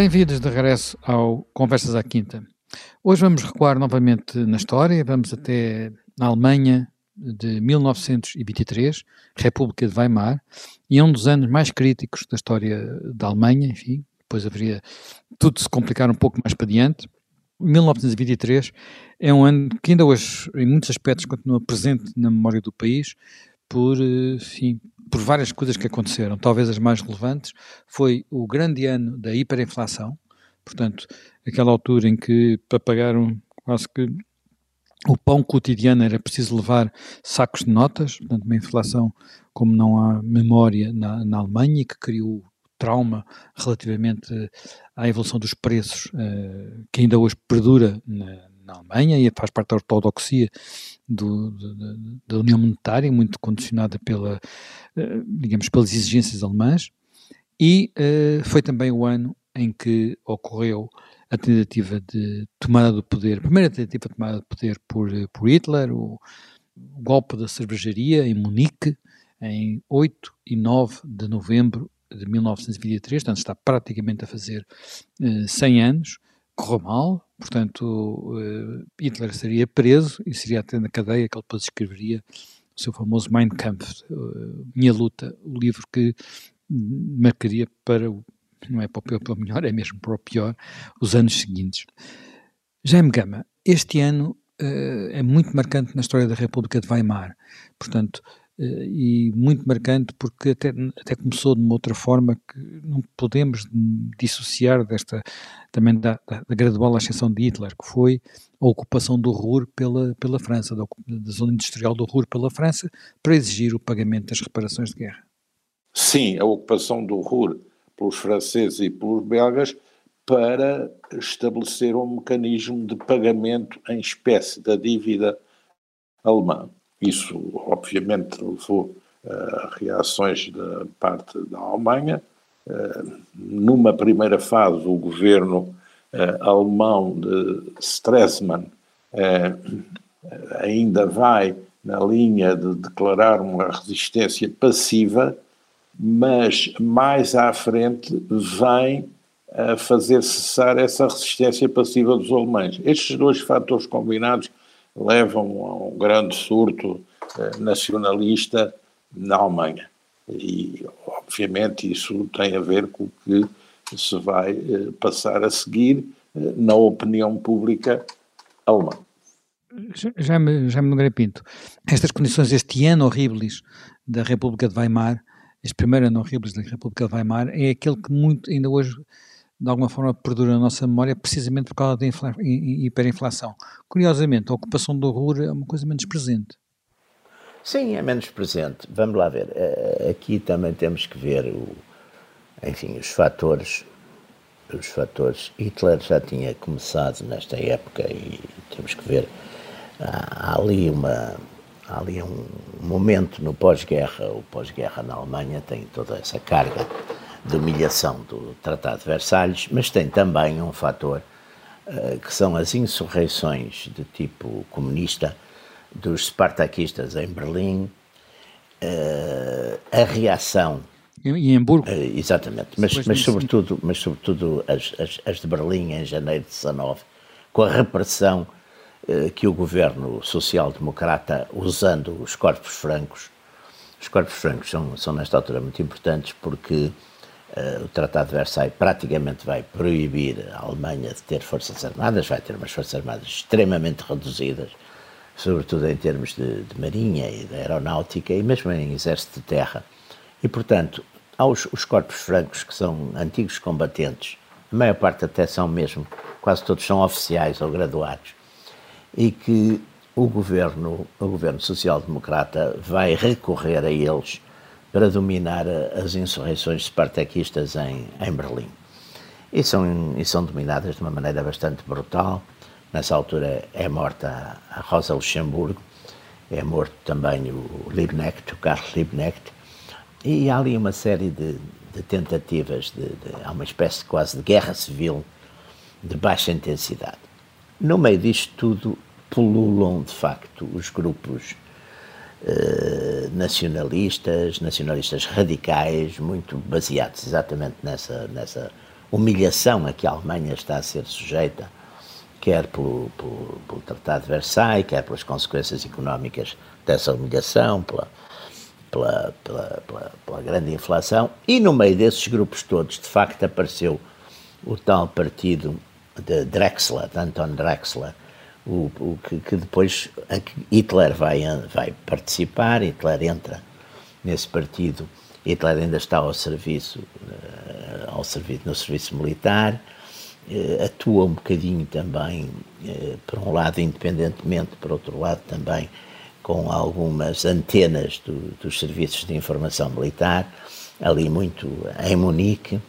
Bem-vindos de regresso ao Conversas à Quinta. Hoje vamos recuar novamente na história, vamos até na Alemanha de 1923, República de Weimar, e é um dos anos mais críticos da história da Alemanha, enfim, depois haveria tudo se complicar um pouco mais para diante. 1923 é um ano que ainda hoje, em muitos aspectos, continua presente na memória do país, por, enfim, por várias coisas que aconteceram. Talvez as mais relevantes foi o grande ano da hiperinflação, portanto, aquela altura em que para pagar um, quase que o pão cotidiano era preciso levar sacos de notas, portanto, uma inflação como não há memória na, na Alemanha, que criou trauma relativamente à evolução dos preços, uh, que ainda hoje perdura na, na Alemanha e faz parte da ortodoxia do, da União Monetária, muito condicionada pela, uh, digamos, pelas exigências alemãs, e uh, foi também o ano em que ocorreu a tentativa de tomada do poder, a primeira tentativa de tomada de poder por, por Hitler, o, o golpe da cervejaria em Munique, em 8 e 9 de novembro de 1923, portanto está praticamente a fazer uh, eh, 100 anos, correu mal, portanto uh, Hitler seria preso e seria até na cadeia que ele depois escreveria o seu famoso Mein Kampf, uh, Minha Luta, o livro que marcaria para o, não é para o pior, para o melhor, é mesmo para o pior, os anos seguintes. Jaime Gama, este ano é muito marcante na história da República de Weimar, portanto, eh, e muito marcante porque até, até começou de uma outra forma que não podemos dissociar desta também da, da, gradual ascensão de Hitler, que foi a ocupação do Ruhr pela, pela França, da, da, zona industrial do Ruhr pela França, para exigir o pagamento das reparações de guerra. Sim, a ocupação do Ruhr pelos franceses e pelos belgas para estabelecer um mecanismo de pagamento em espécie da dívida alemã. Isso, obviamente, levou a uh, reações da parte da Alemanha. Uh, numa primeira fase, o governo uh, alemão de Stresemann ainda vai na linha de declarar uma resistência passiva, mas mais à frente vem a fazer cessar essa resistência passiva dos alemães. Estes dois fatores combinados levam a um grande surto eh, nacionalista na Alemanha. E, obviamente, isso tem a ver com o que se vai eh, passar a seguir eh, na opinião pública alemã. Já me, Nogueira Pinto, estas condições, este ano horríveis da República de Weimar, este primeiro ano horríveis da República de Weimar, é aquele que muito, ainda hoje de alguma forma perdura na nossa memória precisamente por causa da hiperinflação. Curiosamente, a ocupação do Ruhr é uma coisa menos presente. Sim, é menos presente. Vamos lá ver. Eh, aqui também temos que ver, o, enfim, os fatores. Os fatores. Hitler já tinha começado nesta época e temos que ver. Há ali uma, há ali um momento no pós-guerra. O pós-guerra na Alemanha tem toda essa carga de humilhação do Tratado de Versalhes, mas tem também um fator uh, que são as insurreições de tipo comunista dos spartaquistas em Berlim, uh, a reação e em Hamburgo. Uh, exatamente, mas, mas, sobretudo, mas sobretudo as, as, as, de Berlim em janeiro de 19, com a repressão que o governo social-democrata, usando os corpos francos, os corpos francos são, são nesta altura muito importantes porque Uh, o Tratado de Versailles praticamente vai proibir a Alemanha de ter forças armadas, vai ter umas forças armadas extremamente reduzidas, sobretudo em termos de, de marinha e de aeronáutica e mesmo em exército de terra. E, portanto, aos os corpos francos, que são antigos combatentes, a maior parte até são mesmo, quase todos são oficiais ou graduados, e que o governo, o governo social-democrata vai recorrer a eles para dominar as insurreições spartaquistas em, em Berlim. E são, e são dominadas de uma maneira bastante brutal. Nessa altura é morta a Rosa Luxemburgo, é morto também o Liebknecht, o Karl Liebknecht, e há ali uma série de, de tentativas, de, de, há uma espécie quase de guerra civil de baixa intensidade. No meio disto tudo, pululam de facto os grupos eh, nacionalistas, nacionalistas radicais, muito baseados exatamente nessa, nessa humilhação a que a Alemanha está a ser sujeita, quer pelo, pelo, pelo Tratado de Versailles, quer pelas consequências económicas dessa humilhação, pela, pela, pela, pela, pela, grande inflação, e no meio desses grupos todos, de facto, apareceu o tal partido de Drexler, de Anton Drexler, o, o que, que, depois Hitler vai, vai participar, Hitler entra nesse partido, Hitler ainda está ao serviço, eh, ao serviço no serviço militar, eh, atua um bocadinho também, eh, por um lado independentemente, por outro lado também com algumas antenas do, dos serviços de informação militar, ali muito em Munique,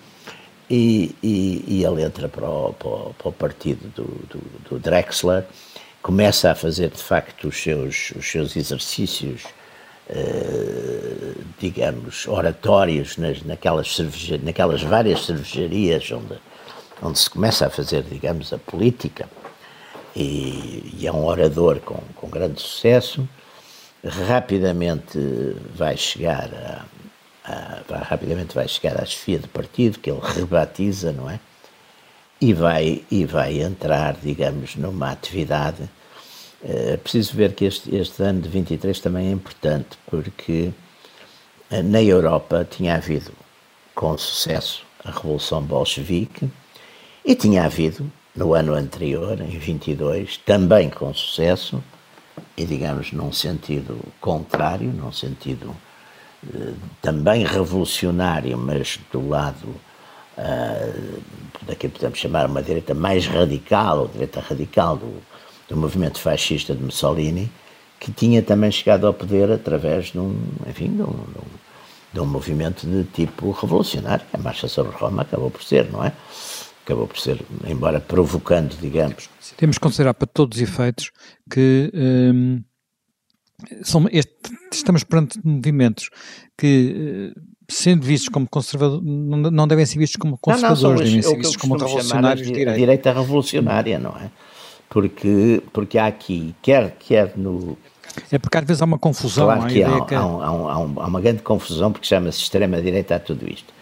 e, e, e ele entra para o, para o, para o partido do, do, do, Drexler, começa a fazer de facto os seus, os seus exercícios, eh, digamos, oratórios nas, naquelas, naquelas várias cervejarias onde, onde se começa a fazer, digamos, a política, e, e é um orador com, com grande sucesso. Rapidamente vai chegar a, rapidamente vai chegar à chefia de partido que ele rebatiza, não é? E vai e vai entrar, digamos, numa atividade. É preciso ver que este, este ano de 23 também é importante porque eh, na Europa tinha havido com sucesso a Revolução Bolchevique e tinha havido no ano anterior, em 22, também com sucesso, e, digamos, num sentido contrário, num sentido também revolucionário, mas do lado uh, daquilo que podemos chamar uma direita mais radical, ou direita radical do, do movimento fascista de Mussolini, que tinha também chegado ao poder através de um, enfim, de um, de um, de um movimento de tipo revolucionário. A Marcha sobre Roma acabou por ser, não é? acabou por ser, embora provocando, digamos. Temos que considerar para todos os efeitos que hum, são, este, estamos perante movimentos que, eh, sendo vistos como conservadores, não, não devem ser vistos como conservadores, não, não, devem ser vistos como revolucionários de direita. direita revolucionária, não é? Porque, porque há aqui, quer, quer no, é porque às vezes há uma confusão. Claro que há, que... Há, há, há, uma grande confusão porque chama-se extrema-direita a tudo isto.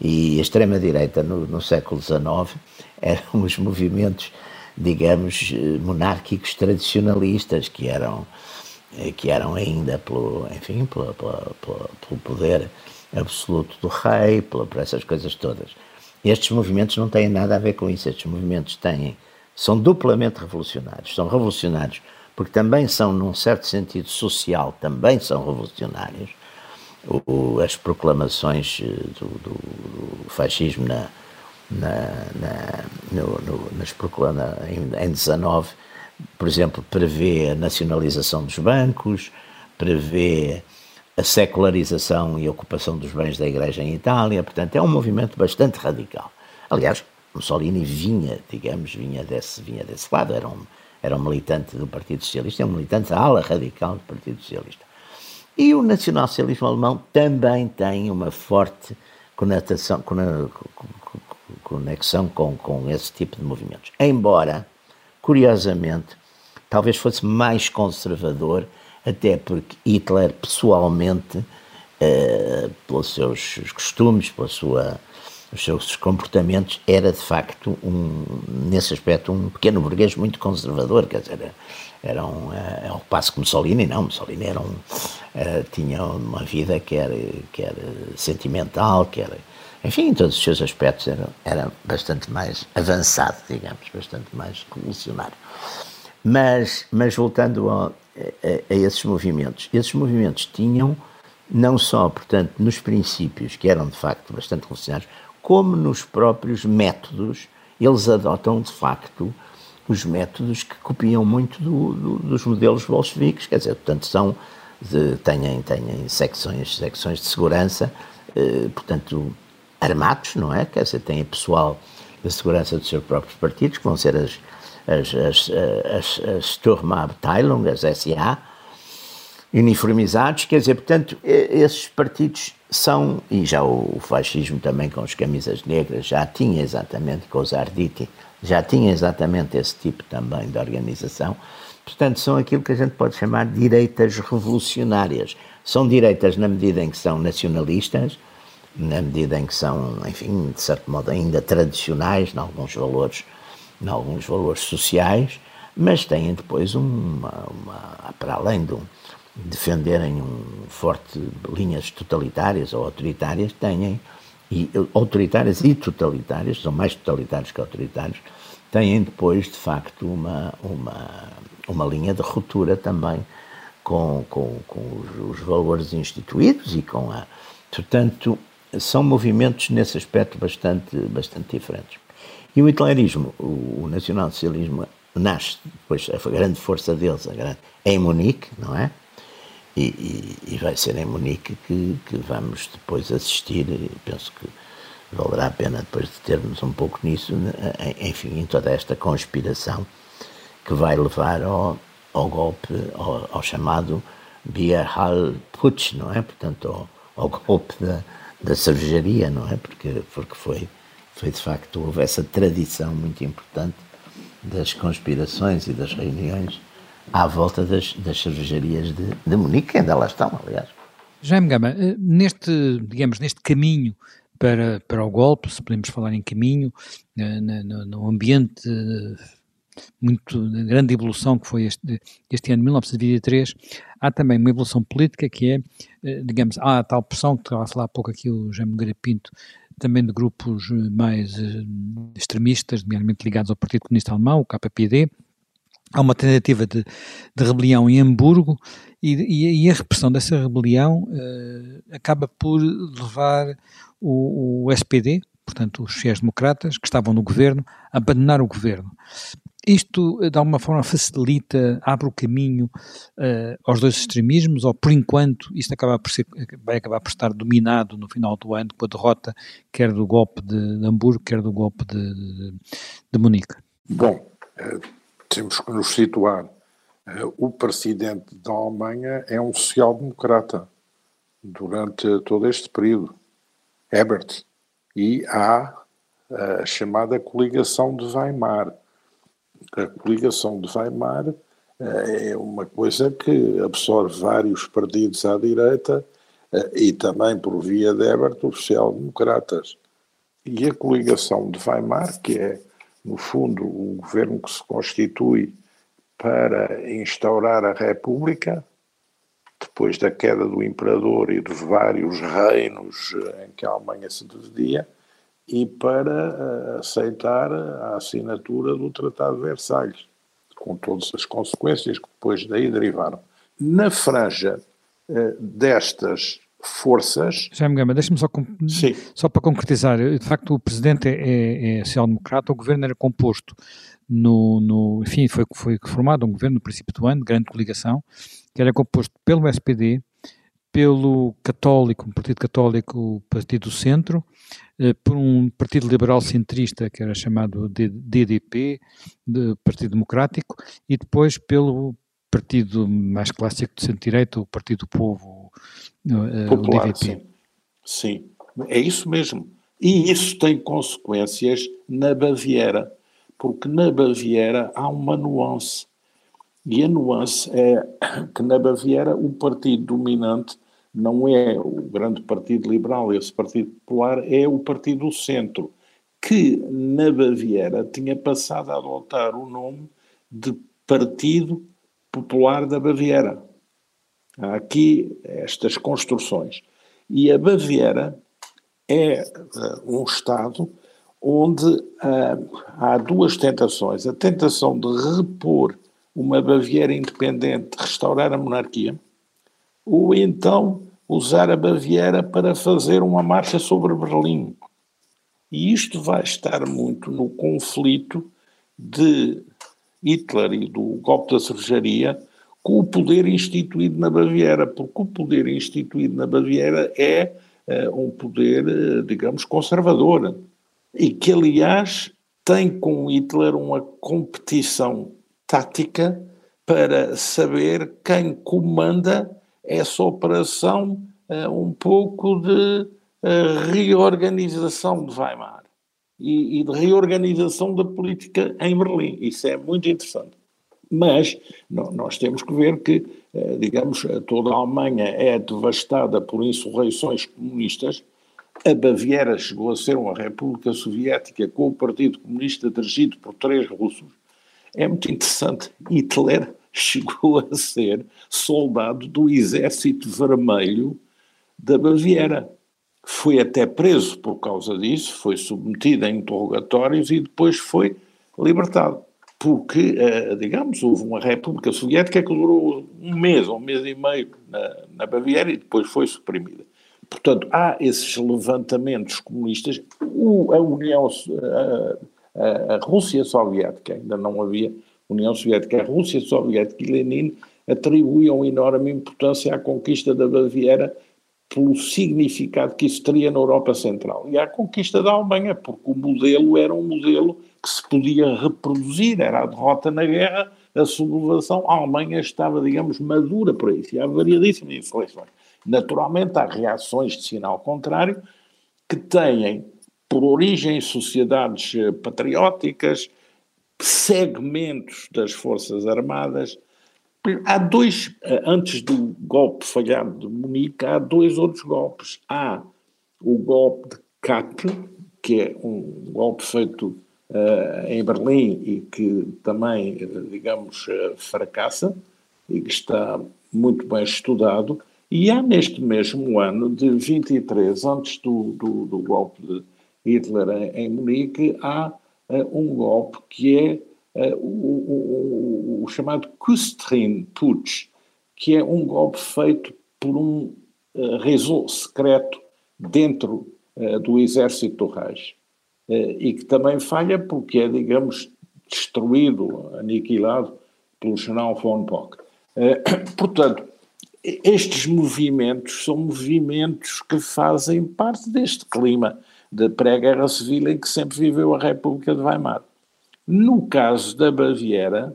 E a extrema-direita no, no, século XIX eram os movimentos, digamos, monárquicos tradicionalistas, que eram, eh, que eram ainda pelo, enfim, pelo, pelo, pelo poder absoluto do rei, por essas coisas todas. Estes movimentos não têm nada a ver com isso. Estes movimentos têm, são duplamente revolucionários. São revolucionários porque também são, num certo sentido social, também são revolucionários o, as proclamações eh, do, do, do fascismo na, na, na, no, no, nas proclama, em, em 19, por exemplo, prevê a nacionalização dos bancos, prevê a secularização e ocupação dos bens da Igreja em Itália, portanto é um movimento bastante radical. Aliás, Mussolini vinha, digamos, vinha desse, vinha desse lado, era um, era um militante do Partido Socialista, é um militante da ala radical do Partido Socialista. E o nacionalsocialismo alemão também tem uma forte conexão com, com esse tipo de movimentos. Embora, curiosamente, talvez fosse mais conservador, até porque Hitler pessoalmente, eh, pelos seus costumes, pela sua, os seus comportamentos, era de facto, um, nesse aspecto, um pequeno burguês muito conservador, quer dizer, era um, é, ao passo que Mussolini não, Mussolini era um, era, tinha uma vida que era, que era sentimental, que era, enfim, em todos os seus aspectos era, era bastante mais avançado, digamos, bastante mais revolucionário. Mas, mas voltando a, a, a esses movimentos, esses movimentos tinham não só, portanto, nos princípios, que eram de facto bastante revolucionários, como nos próprios métodos, eles adotam de facto os métodos que copiam muito do, do, dos modelos bolcheviques, quer dizer, portanto, são de, têm, têm secções, secções de segurança, eh, portanto, armados, não é? Quer dizer, têm pessoal de segurança dos seus próprios partidos, que vão ser as, as, as, as, as Sturmabteilung, as SA, uniformizados, quer dizer, portanto, esses partidos são, e já o, o fascismo também com as camisas negras já tinha exatamente, com os Arditi, já tinha exatamente esse tipo também de organização. Portanto, são aquilo que a gente pode chamar de direitas revolucionárias. São direitas na medida em que são nacionalistas, na medida em que são, enfim, de certo modo ainda tradicionais, em alguns valores, em alguns valores sociais, mas têm depois uma, uma para além de um, defenderem um forte linhas totalitárias ou autoritárias, têm e autoritárias e totalitárias, são mais totalitários que autoritários, têm depois de facto uma uma uma linha de ruptura também com, com, com os, os valores instituídos e com a portanto são movimentos nesse aspecto bastante, bastante diferentes. E o hitlerismo, o, nacionalsocialismo, nasce, depois a grande força deles a grande, é em Munique, não é? E, e, e, vai ser em Munique que, que vamos depois assistir, penso que valerá a pena depois de termos um pouco nisso, né, enfim, em toda esta conspiração que vai levar ao, ao golpe, ao, ao chamado Bierhal Putsch, não é? Portanto, ao, ao golpe da, da cervejaria, não é? Porque, porque foi, foi de facto, houve essa tradição muito importante das conspirações e das reuniões à volta das, das cervejarias de, de Munique, que ainda lá estão, aliás. Jaime Gama, eh, neste, digamos, neste caminho para, para o golpe, se podemos falar em caminho, eh, no, no ambiente muito grande evolução que foi este, este ano de 1923, há também uma evolução política que é, eh, digamos, há a tal pressão que estava a falar há pouco aqui o Jaime Nogueira Pinto, também de grupos eh, mais eh, extremistas, nomeadamente ligados ao Partido Comunista Alemão, o KPD, há uma tentativa de, de rebelião em Hamburgo e, e, a repressão dessa rebelião acaba por levar o, o SPD, portanto os sociais-democratas que estavam no governo, a abandonar o governo. Isto, eh, de alguma forma, facilita, abre o caminho uh, aos dois extremismos, ou por enquanto isto acaba por ser, vai acabar por estar dominado no final do ano com a derrota quer do golpe de, de Hamburgo, quer do golpe de, de, de Munique? Bom, temos que nos situar. O presidente da Alemanha é um social-democrata durante todo este período, Ebert, e há a chamada coligação de Weimar a coligação de Weimar eh, é uma coisa que absorve vários partidos à direita eh, e também, por via de Ebert, os social-democratas. E a coligação de Weimar, que é, no fundo, o governo que se constitui para instaurar a República, depois da queda do imperador e dos vários reinos eh, em que a Alemanha se dividia, e para uh, aceitar a assinatura do Tratado de Versalhes, com todas as consequências que depois daí derivaram. Na franja uh, destas forças. Jaime Gama, deixa-me só, só para concretizar. De facto, o presidente é, é, é social-democrata, o governo era composto no, no. Enfim, foi, foi formado um governo no princípio do ano, de grande coligação, que era composto pelo SPD, pelo Católico, um Partido Católico, o Partido do Centro, eh, por um partido liberal centrista que era chamado DDP, de Partido Democrático, e depois pelo partido mais clássico de centro-direita, o Partido do Povo, eh, Popular, o DVP. Sim. sim, é isso mesmo. E isso tem consequências na Baviera, porque na Baviera há uma nuance. E a nuance é que na Baviera o partido dominante não é o grande Partido Liberal, esse Partido Popular, é o Partido do Centro, que na Baviera tinha passado a adotar o nome de Partido Popular da Baviera. Há aqui estas construções. E a Baviera é uh, um Estado onde uh, há duas tentações. A tentação de repor uma Baviera independente, restaurar a monarquia, ou então usar a Baviera para fazer uma marcha sobre Berlim. E isto vai estar muito no conflito de Hitler e do golpe da cervejaria com o poder instituído na Baviera, porque o poder instituído na Baviera é uh, um poder, uh, digamos, conservador, e que, aliás, tem com Hitler uma competição tática para saber quem comanda essa operação uh, um pouco de uh, reorganização de Weimar e, e, de reorganização da política em Berlim. Isso é muito interessante. Mas nós temos que ver que, uh, digamos, toda a Alemanha é devastada por insurreições comunistas a Baviera chegou a ser uma república soviética com o Partido Comunista dirigido por três russos, é muito interessante. Hitler chegou a ser soldado do Exército Vermelho da Baviera. Foi até preso por causa disso, foi submetido a interrogatórios e depois foi libertado. Porque, eh, digamos, houve uma República Soviética que durou um mês, um mês e meio na, na Baviera e depois foi suprimida. Portanto, há esses levantamentos comunistas. O, a União, a, a, a, Rússia Soviética, ainda não havia União Soviética, a Rússia Soviética e Lenin atribuíam enorme importância à conquista da Baviera pelo significado que isso teria na Europa Central. E à conquista da Alemanha, porque o modelo era um modelo que se podia reproduzir, era a derrota na guerra, a sublevação, a Alemanha estava, digamos, madura para isso, e há variadíssimas inflexões. Naturalmente, há reações de sinal contrário que têm por origem sociedades eh, patrióticas, segmentos das Forças Armadas. Há dois, eh, antes do golpe falhado de Munique, há dois outros golpes. Há o golpe de Kappel, que é um golpe feito uh, em Berlim e que também, digamos, uh, fracassa e que está muito bem estudado. E há neste mesmo ano, de 23, antes do, do, do golpe de Hitler em, em Munique, há um golpe que é uh, o, o, o, chamado Kustrin Putsch, que é um golpe feito por um uh, réseau secreto dentro do exército do Reich. e que também falha porque é, digamos, destruído, aniquilado pelo general von Bock. portanto, estes movimentos são movimentos que fazem parte deste clima de pré-guerra civil em que sempre viveu a República de Weimar. No caso da Baviera,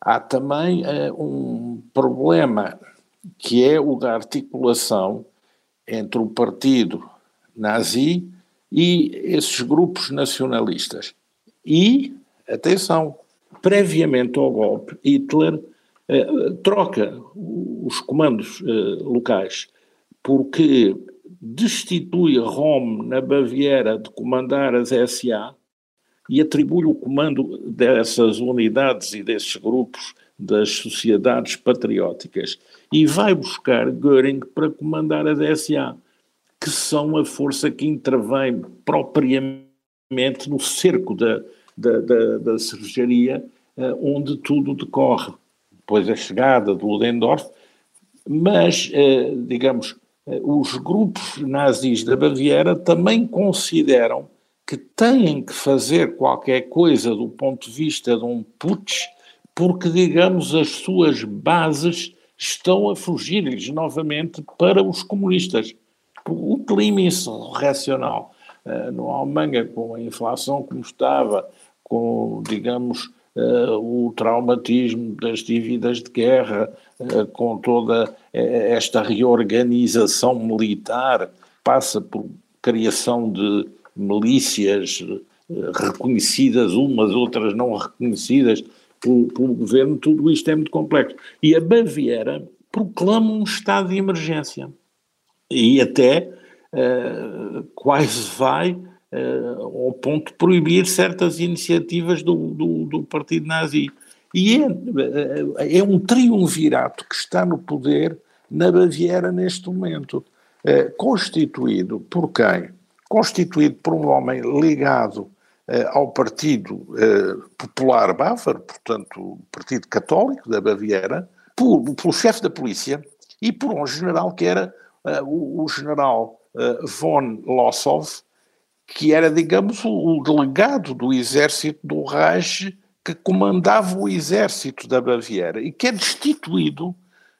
há também uh, um problema que é o da articulação entre o partido nazi e esses grupos nacionalistas. E, atenção, previamente ao golpe, Hitler eh, troca os comandos eh, locais porque destitui Rom na Baviera de comandar as SA e atribui o comando dessas unidades e desses grupos das sociedades patrióticas e vai buscar Göring para comandar as SA, que são a força que intervém propriamente no cerco da, da, da, da eh, onde tudo decorre. Depois a chegada do Ludendorff, mas, eh, digamos, os grupos nazis da Baviera também consideram que têm que fazer qualquer coisa do ponto de vista de um putsch, porque, digamos, as suas bases estão a fugir-lhes novamente para os comunistas. O clima insurrecional uh, no Alemanha, com a inflação como estava, com, digamos, o traumatismo das dívidas de guerra, uh, com toda eh, esta reorganização militar, passa por criação de milícias reconhecidas, umas, outras não reconhecidas pelo, pelo governo, tudo isto é muito complexo. E a Baviera proclama um estado de emergência. E até uh, quase vai uh, ao ponto de proibir certas iniciativas do, do, do partido nazi. E é, é, um triunvirato que está no poder na Baviera neste momento, uh, constituído por quem? Constituído por um homem ligado uh, ao Partido Popular Bávaro, portanto, Partido Católico da Baviera, por, pelo chefe da polícia e por um general que era o, o, general von Lossow, que era, digamos, o, delegado do exército do Reich que comandava o exército da Baviera e que é destituído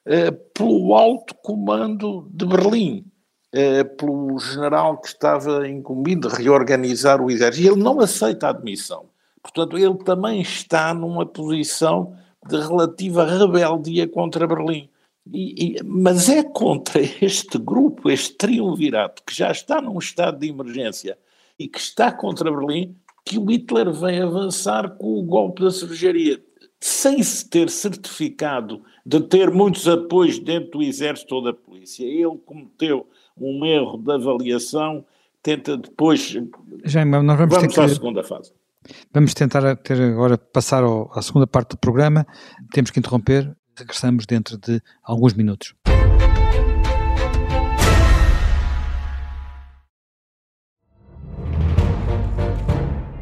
eh, pelo alto comando de Berlim, eh, pelo general que estava incumbido de reorganizar o exército. E ele não aceita a admissão. Portanto, ele também está numa posição de relativa rebeldia contra Berlim. E, e, mas é contra este grupo, este triunvirato, que já está num estado de emergência e que está contra Berlim, que o Hitler vem avançar com o golpe da cervejaria, sem se ter certificado de ter muitos apoios dentro do exército ou da polícia. Ele cometeu um erro de avaliação tenta depois. Já, nós vamos, vamos à que, segunda fase. Vamos tentar ter agora passar ao, à segunda parte do programa. Temos que interromper. Regressamos dentro de alguns minutos.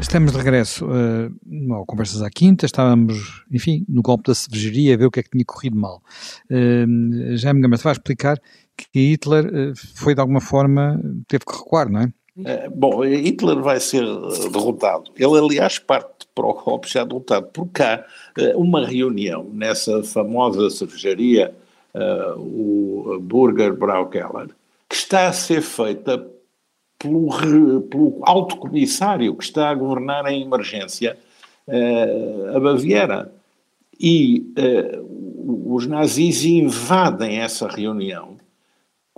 Estamos de regresso uh, ao Conversas à Quinta, estávamos, enfim, no golpe da cervejaria a ver o que é que tinha corrido mal. Uh, Jaime Gama, vai explicar que Hitler uh, foi de alguma forma, teve que recuar, não é? é? Bom, Hitler vai ser derrotado. Ele, aliás, parte para o golpe já derrotado. Por cá, uma reunião nessa famosa cervejaria, o Burger Braukeller, que está a ser feita pelo, pelo alto comissário que está a governar em emergência uh, a Baviera. E uh, os nazis invadem essa reunião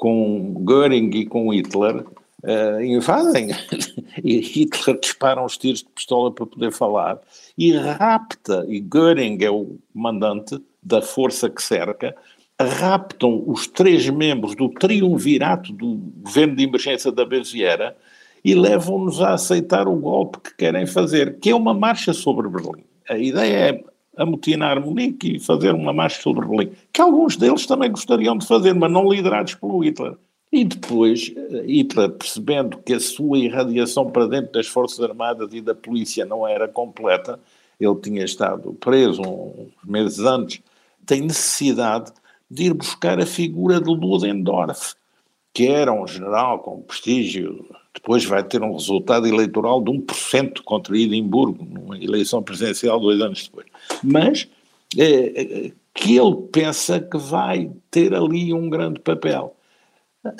com Göring e com Hitler, uh, invadem, e Hitler dispara uns tiros de pistola para poder falar, e rapta, e Göring é o comandante da força que cerca, raptam os três membros do triunvirato do governo de emergência da Baviera e levam-nos a aceitar o golpe que querem fazer, que é uma marcha sobre Berlim. A ideia é amotinar Munique e fazer uma marcha sobre Berlim, que alguns deles também gostariam de fazer, mas não liderados pelo Hitler. E depois, eh, Hitler, percebendo que a sua irradiação para dentro das Forças Armadas e da polícia não era completa, ele tinha estado preso uns meses antes, tem necessidade de ir buscar a figura de Ludendorff, que era um general com prestígio, depois vai ter um resultado eleitoral de 1% contra Edimburgo, numa eleição presidencial dois anos depois. Mas é, que ele pensa que vai ter ali um grande papel.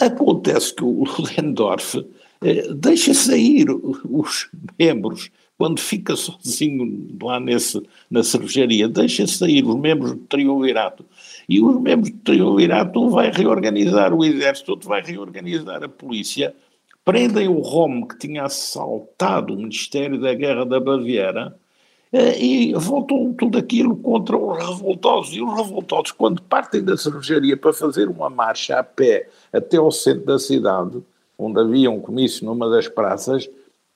Acontece que o Ludendorff é, deixa sair os membros quando fica sozinho lá nesse, na cervejaria, deixa sair os membros do triunvirato. E os membros do triunvirato vai reorganizar o exército, vai reorganizar a polícia, prendem o Rome que tinha assaltado o Ministério da Guerra da Baviera eh, e voltam tudo aquilo contra os revoltosos. E os revoltosos, quando partem da cervejaria para fazer uma marcha a pé até ao centro da cidade, onde havia um comício numa das praças,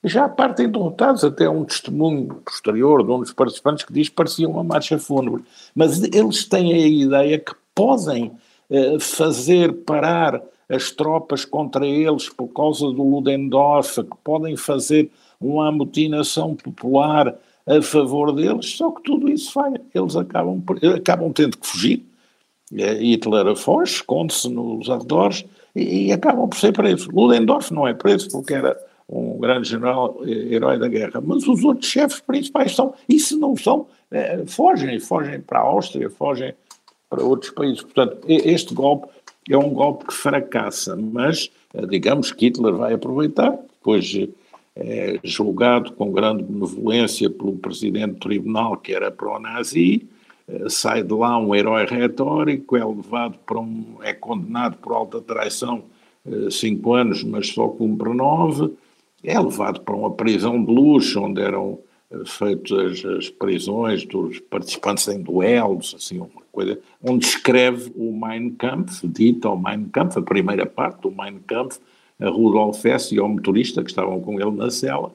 já partem derrotados, até um testemunho posterior de um dos participantes que diz que parecia uma marcha fúnebre. Mas eles têm a ideia que podem eh, fazer parar as tropas contra eles por causa do Ludendorff, que podem fazer uma amotinação popular a favor deles, só que tudo isso falha. Eles acabam, acabam tendo que fugir. Eh, Hitler foge, esconde-se nos arredores e, e acabam por ser presos. Ludendorff não é preso porque era um grande general, eh, herói da guerra, mas os outros chefes principais são, e se não são, é, fogem, fogem para a Áustria, fogem para outros países. Portanto, este golpe é um golpe que fracassa, mas eh, digamos que Hitler vai aproveitar, depois é julgado com grande benevolência pelo presidente do tribunal, que era pró-nazi, sai de lá um herói retórico, é levado para um, é condenado por alta traição cinco anos, mas só cumpre nove, é levado para uma prisão de luxo, onde eram eh, feitas as prisões dos participantes em duelos, assim, uma coisa, onde escreve o Mein Kampf, dita o Mein Kampf, a primeira parte do Mein Kampf, a Rudolf Hess e ao motorista que estavam com ele na cela,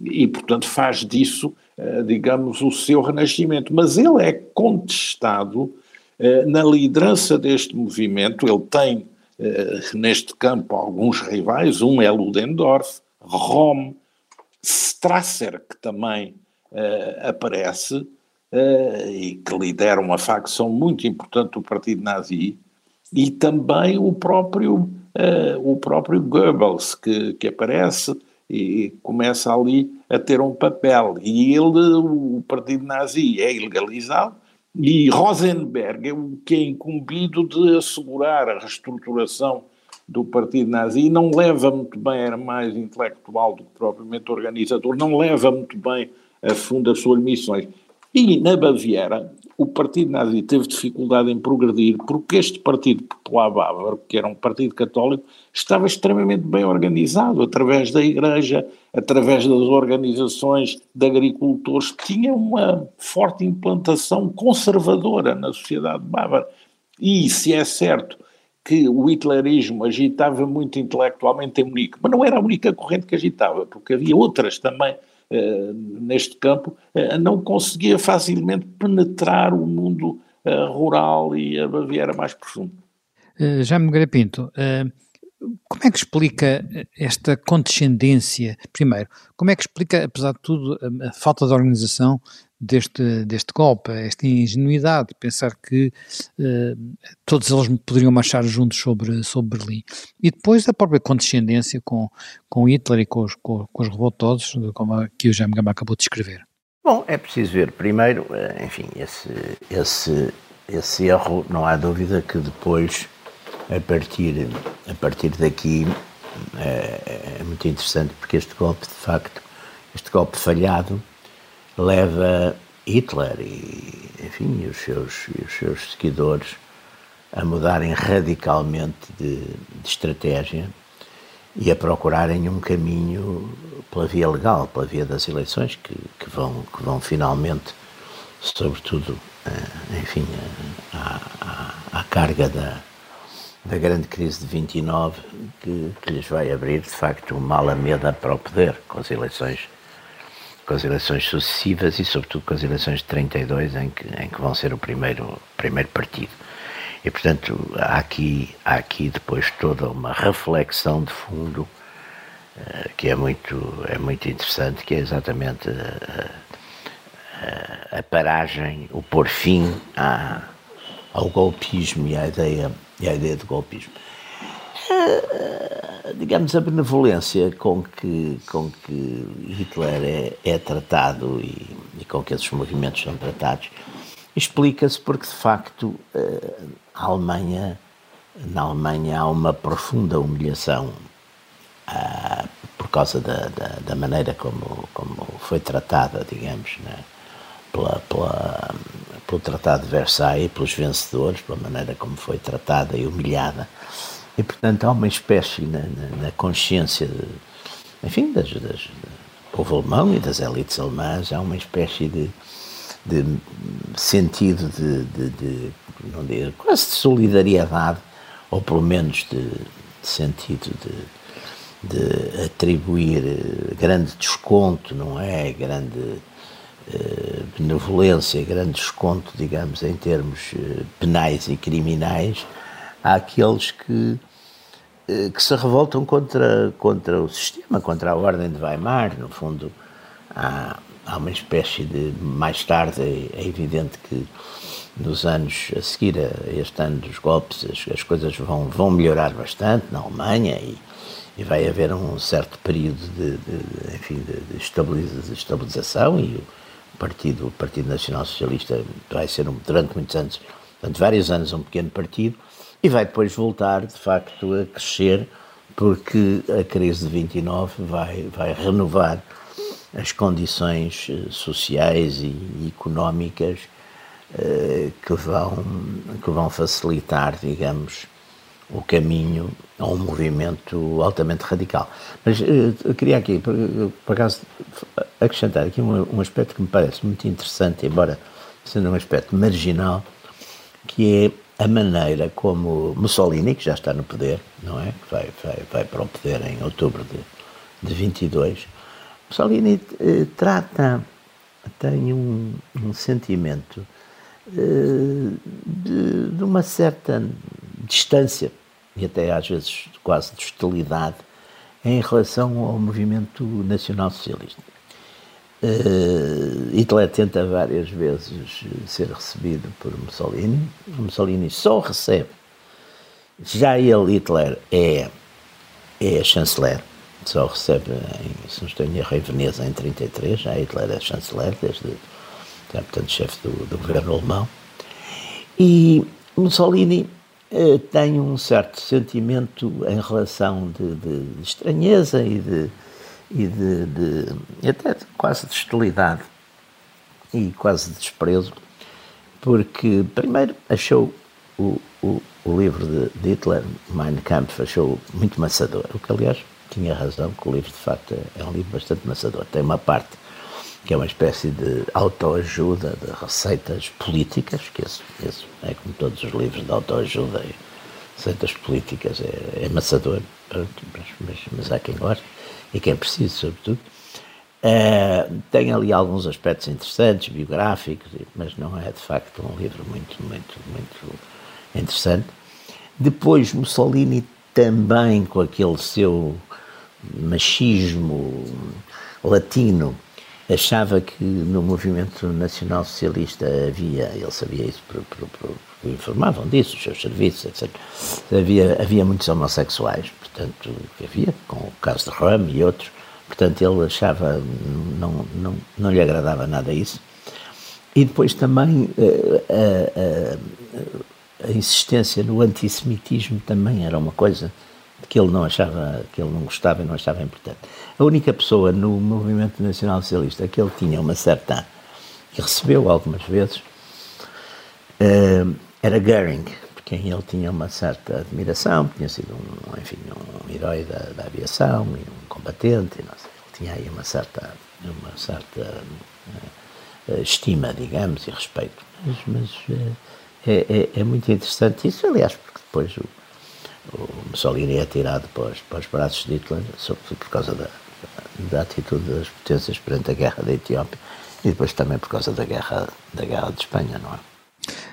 e, portanto, faz disso, eh, digamos, o seu renascimento. Mas ele é contestado eh, na liderança deste movimento, ele tem neste campo alguns rivais, um é Ludendorff, Rom, Strasser, que também uh, aparece, uh, e que lidera uma facção muito importante do partido nazi, e também o próprio, o próprio Goebbels, que, que aparece e começa ali a ter um papel. E ele, o partido nazi, é ilegalizado, e Rosenberg é o que é incumbido de assegurar a reestruturação do partido nazi e não leva muito bem, era mais intelectual do que propriamente organizador, não leva muito bem a fundo as suas missões. E na Baviera, o partido nazi teve dificuldade em progredir porque este partido popular bávaro, que era um partido católico, estava extremamente bem organizado, através da igreja, através das organizações de agricultores, tinha uma forte implantação conservadora na sociedade bávara. E se é certo que o hitlerismo agitava muito intelectualmente em Munique, mas não era a única corrente que agitava, porque havia outras também neste campo, uh, não conseguia facilmente penetrar o mundo uh, rural e a Baviera mais profundo. Jaime Nogueira Pinto, como é que explica esta condescendência? Primeiro, como é que explica, apesar de tudo, a falta de organização deste, deste golpe, esta ingenuidade, pensar que uh, todos eles poderiam marchar juntos sobre, sobre Berlim. E depois a própria condescendência com, com Hitler e com os, com, com os revoltosos, como aqui o Jaime acabou de escrever. Bom, é preciso ver primeiro, eh, enfim, esse, esse, esse erro, não há dúvida que depois, a partir, a partir daqui, é, é muito interessante porque este golpe, de facto, este golpe falhado, leva Hitler e, enfim, os seus, os seus seguidores a mudarem radicalmente de, de estratégia e a procurarem um caminho pela via legal, pela via das eleições, que, que vão, que vão finalmente, sobretudo, eh, enfim, eh, à, à, à carga da, da grande crise de 29, que, que lhes vai abrir, de facto, uma alameda para o poder, com as eleições com as eleições sucessivas e, sobretudo, com as eleições de 32, em que, em que vão ser o primeiro, primeiro partido. E, portanto, há aqui, há aqui depois toda uma reflexão de fundo uh, que é muito, é muito interessante, que é exatamente a, a, a paragem, o pôr fim à, ao golpismo e à ideia, e à ideia de golpismo. Eh, digamos, a benevolência com que, com que Hitler é, é tratado e, e, com que esses movimentos são tratados explica-se porque, de facto, eh, a Alemanha, na Alemanha há uma profunda humilhação uh, por causa da, da, da, maneira como, como foi tratada, digamos, né, pela, pela, pelo Tratado de Versailles, pelos vencedores, pela maneira como foi tratada e humilhada. E, portanto, há uma espécie na, na, na consciência, de, enfim, das, das, do povo alemão e das elites alemãs, há uma espécie de, de sentido de, de, de, não digo, quase de solidariedade, ou pelo menos de, sentido de, atribuir eh, grande desconto, não é? Grande eh, benevolência, grande desconto, digamos, em termos eh, penais e criminais àqueles que, eh, que se revoltam contra, contra o sistema, contra a ordem de Weimar. No fundo, há, há uma espécie de. Mais tarde, é, é evidente que nos anos a seguir a este ano dos golpes, as, as coisas vão, vão melhorar bastante na Alemanha e, e vai haver um certo período de, de enfim, de, de, estabilização e o Partido, o Partido Nacional Socialista vai ser, um, durante muitos anos, durante vários anos, um pequeno partido, e vai depois voltar, de facto, a crescer, porque a crise de 29 vai, vai renovar as condições eh, sociais e económicas eh, que vão, que vão facilitar, digamos, o caminho a um movimento altamente radical. Mas eh, eu queria aqui, por, por acaso, acrescentar aqui um, um aspecto que me parece muito interessante, embora sendo um aspecto marginal, que é a maneira como Mussolini, que já está no poder, não é? Vai, vai, vai para o poder em outubro de, de 22, Mussolini eh, trata, tem um, um sentimento eh, de, de, uma certa distância e até às vezes quase de hostilidade em relação ao movimento nacional-socialista. Eh, Hitler tenta várias vezes ser recebido por Mussolini. Mussolini só recebe. Já ele, Hitler, é, é chanceler. Só recebe, em, se não estou em erro, em Veneza em 33. Já Hitler é chanceler, desde, é, portanto, chefe do, do governo alemão. E Mussolini eh, tem um certo sentimento em relação de, de, de estranheza e de, e de, de, até quase de hostilidade e quase de desprezo, porque primeiro achou o, o, o livro de, de Hitler, Mein Kampf, achou muito maçador, o que aliás tinha razão, que o livro de facto é, é um livro bastante maçador. Tem uma parte que é uma espécie de autoajuda, de receitas políticas, que esse, esse é como todos os livros de autoajuda e receitas políticas, é, é amassador, mas, mas, mas, há quem goste e quem precise, sobretudo. Uh, tem ali alguns aspectos interessantes, biográficos, mas não é de facto um livro muito, muito, muito interessante. Depois, Mussolini também, com aquele seu machismo latino, achava que no movimento nacional socialista havia, ele sabia isso, por, por, por, informavam disso, os seus serviços, etc. Havia, havia muitos homossexuais, portanto, havia, com o caso de Ram e outros, portanto ele achava, não, não, não lhe agradava nada isso. E depois também eh, a, a, a insistência no antissemitismo também era uma coisa que ele não achava, que ele não gostava e não achava importante. A única pessoa no movimento nacional socialista que ele tinha uma certa, que recebeu algumas vezes, uh, era Goering, por quem ele tinha uma certa admiração, tinha sido um, enfim, um herói da, da aviação e um combatente, e não sei, ele tinha aí uma certa, uma certa uh, estima, digamos, e respeito. Mas, mas uh, é, é, é muito interessante isso, aliás, porque depois o o Mussolini é tirado para os, para os braços de Hitler, sobretudo por causa da, da atitude das potências perante a guerra da Etiópia e depois também por causa da guerra, da guerra de Espanha, não é?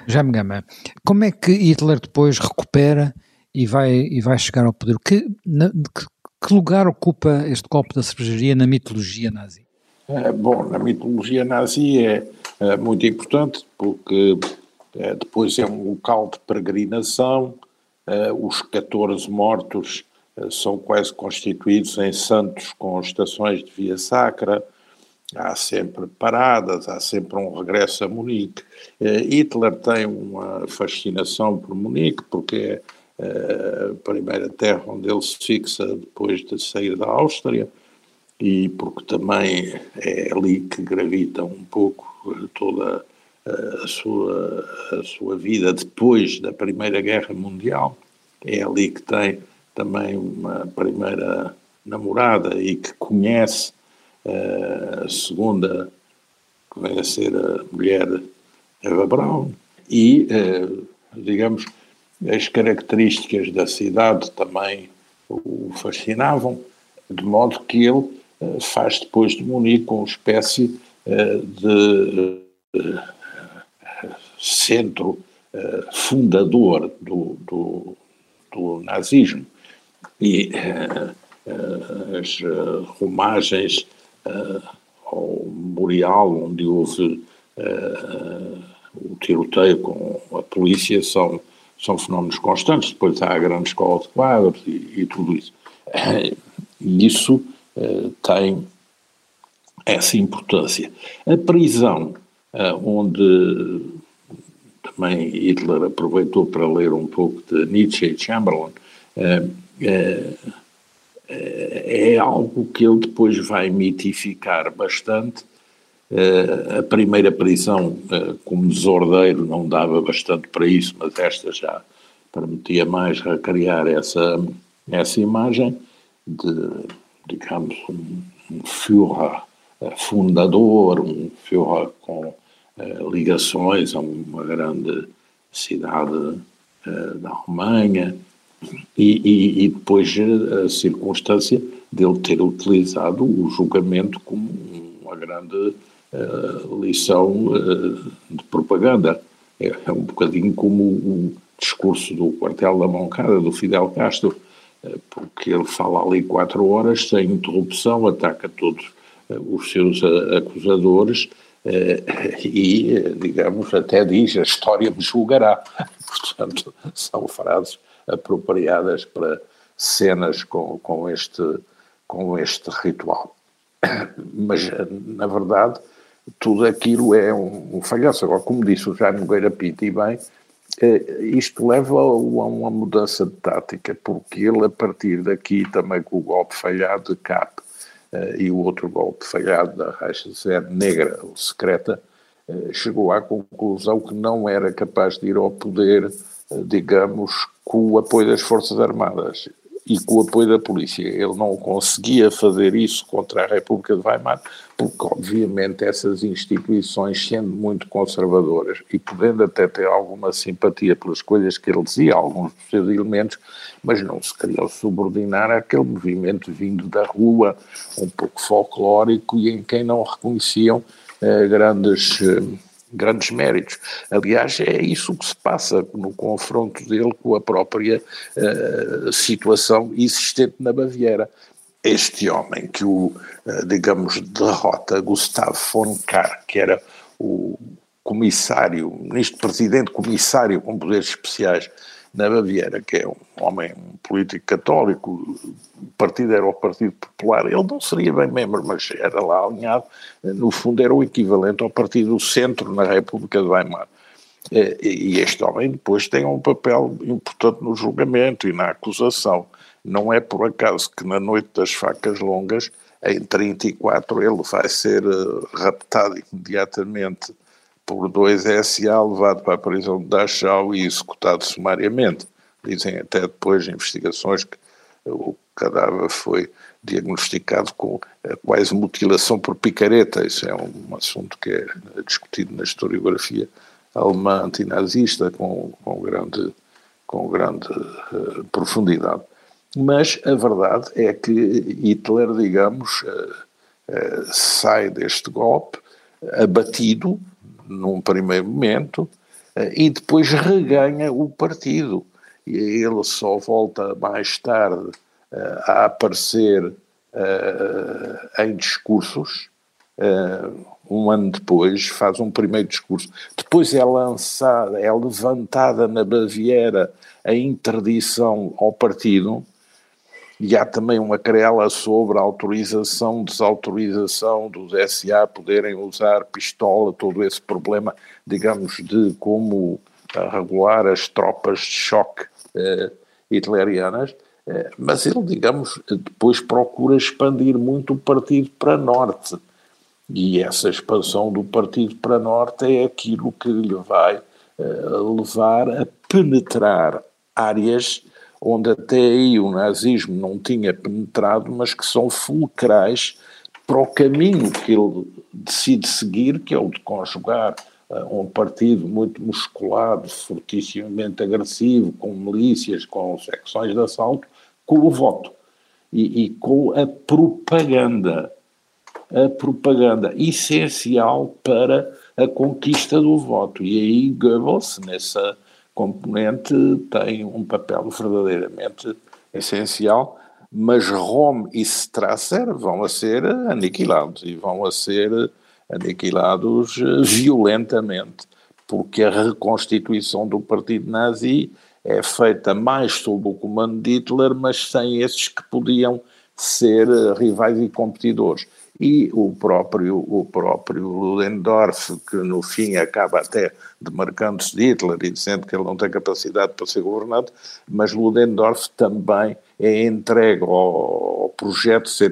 Já me gama, como é que Hitler depois recupera e vai, e vai chegar ao poder? Que, na, que, que lugar ocupa este copo da cervejaria na mitologia nazi? É, bom, na mitologia nazi é, é muito importante porque é, depois é um local de peregrinação, os 14 mortos uh, são quase constituídos em santos com estações de via sacra, há sempre paradas, há sempre um regresso a Munique. Uh, Hitler tem uma fascinação por Munique, porque é a primeira terra onde ele se fixa depois de sair da Áustria, e porque também é ali que gravita um pouco toda a sua, a sua vida depois da Primeira Guerra Mundial. É ali que tem também uma primeira namorada e que conhece uh, a segunda, que a ser a mulher Eva Braun. E, uh, digamos, as características da cidade também o fascinavam, de modo que ele uh, faz depois de Munique uma espécie de centro uh, fundador do, do, do, nazismo. E uh, uh, as romagens ao memorial onde houve o tiroteio com a polícia são, são fenómenos constantes. Depois há a grande escola de quadros e, e tudo isso. E isso tem essa importância. A prisão, onde também Hitler aproveitou para ler um pouco de Nietzsche e Chamberlain, é, é, é algo que ele depois vai mitificar bastante. A primeira prisão, como desordeiro, não dava bastante para isso, mas esta já permitia mais recriar essa, essa imagem de, digamos, um Führer fundador, um Führer com uh, ligações a uma grande cidade uh, da Alemanha e, e, e, depois a circunstância dele ter utilizado o julgamento como uma grande lição de propaganda. É, é, um bocadinho como o discurso do quartel da Moncada, do Fidel Castro, porque ele fala ali quatro horas sem interrupção, ataca todos os seus acusadores e, digamos, até diz: a história me julgará. Portanto, são frases apropriadas para cenas com, com, este, com este ritual. Mas, na verdade, tudo aquilo é um, um. Agora, como disse o Jaime Nogueira Pinto, e bem, eh, isto leva a uma mudança de tática, porque ele, a partir daqui, também com o golpe falhado de CAP eh, e o outro golpe falhado da Zero Negra, ou secreta, eh, chegou à conclusão que não era capaz de ir ao poder, digamos, com o apoio das Forças Armadas e com o apoio da polícia. Ele não conseguia fazer isso contra a República de Weimar, porque, obviamente, essas instituições, sendo muito conservadoras e podendo até ter alguma simpatia pelas coisas que ele dizia, alguns dos seus elementos, mas não se queriam subordinar àquele movimento vindo da rua, um pouco folclórico e em quem não reconheciam eh, grandes. Eh, grandes méritos. Aliás, é isso que se passa no confronto dele com a própria uh, situação existente na Baviera. Este homem que o, uh, digamos, derrota, Gustavo von Kahr, que era o comissário, ministro-presidente comissário com poderes especiais na Baviera, que é um homem um político católico, o partido era o Partido Popular, ele não seria bem membro, mas era lá alinhado, no fundo era o equivalente ao Partido do Centro na República de Weimar. E este homem depois tem um papel importante no julgamento e na acusação. Não é por acaso que na noite das facas longas, em 34, ele vai ser eh, raptado imediatamente por dois SA, levado para a prisão de Dachau e executado sumariamente. Dizem até depois de investigações que o cadáver foi diagnosticado com quase mutilação por picareta. Isso é um assunto que é discutido na historiografia alemã antinazista com, com grande, com grande uh, profundidade. Mas a verdade é que Hitler, digamos, uh, uh, sai deste golpe abatido, num primeiro momento, eh, e depois reganha o partido. E ele só volta mais tarde eh, a aparecer eh, em discursos. Um ano depois faz um primeiro discurso. Depois é lançada, é levantada na Baviera a interdição ao partido e há também uma querela sobre a autorização, desautorização dos SA poderem usar pistola, todo esse problema, digamos, de como eh, regular as tropas de choque eh, hitlerianas, eh, mas ele, digamos, depois procura expandir muito o partido para norte. E essa expansão do partido para norte é aquilo que lhe vai eh, levar a penetrar áreas onde até aí o nazismo não tinha penetrado, mas que são fulcrais para o caminho que ele decide seguir, que é o de conjugar uh, um partido muito musculado, fortissimamente agressivo, com milícias, com secções de assalto, com o voto e, e com a propaganda. A propaganda essencial para a conquista do voto. E aí Goebbels, nessa componente tem um papel verdadeiramente essencial, mas Rome e Strasser vão a ser aniquilados e vão a ser aniquilados violentamente, porque a reconstituição do partido nazi é feita mais sob o comando de Hitler, mas sem esses que podiam ser rivais e competidores. E o próprio, o próprio Ludendorff, que no fim acaba até demarcando-se de Hitler e dizendo que ele não tem capacidade para ser governante, mas Ludendorff também é entregue ao, ao projeto de ser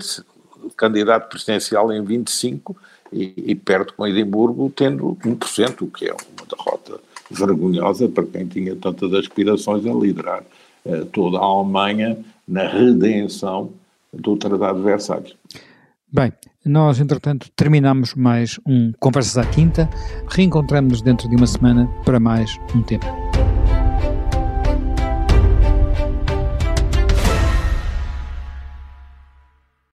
candidato presidencial em 25 e, e perde com Edimburgo tendo 1%, o que é uma derrota vergonhosa para quem tinha tantas aspirações a liderar eh, toda a Alemanha na redenção do Tratado de Versalhes. Bem, nós, entretanto, terminamos mais um Conversas à Quinta. Reencontramos-nos dentro de uma semana para mais um tema.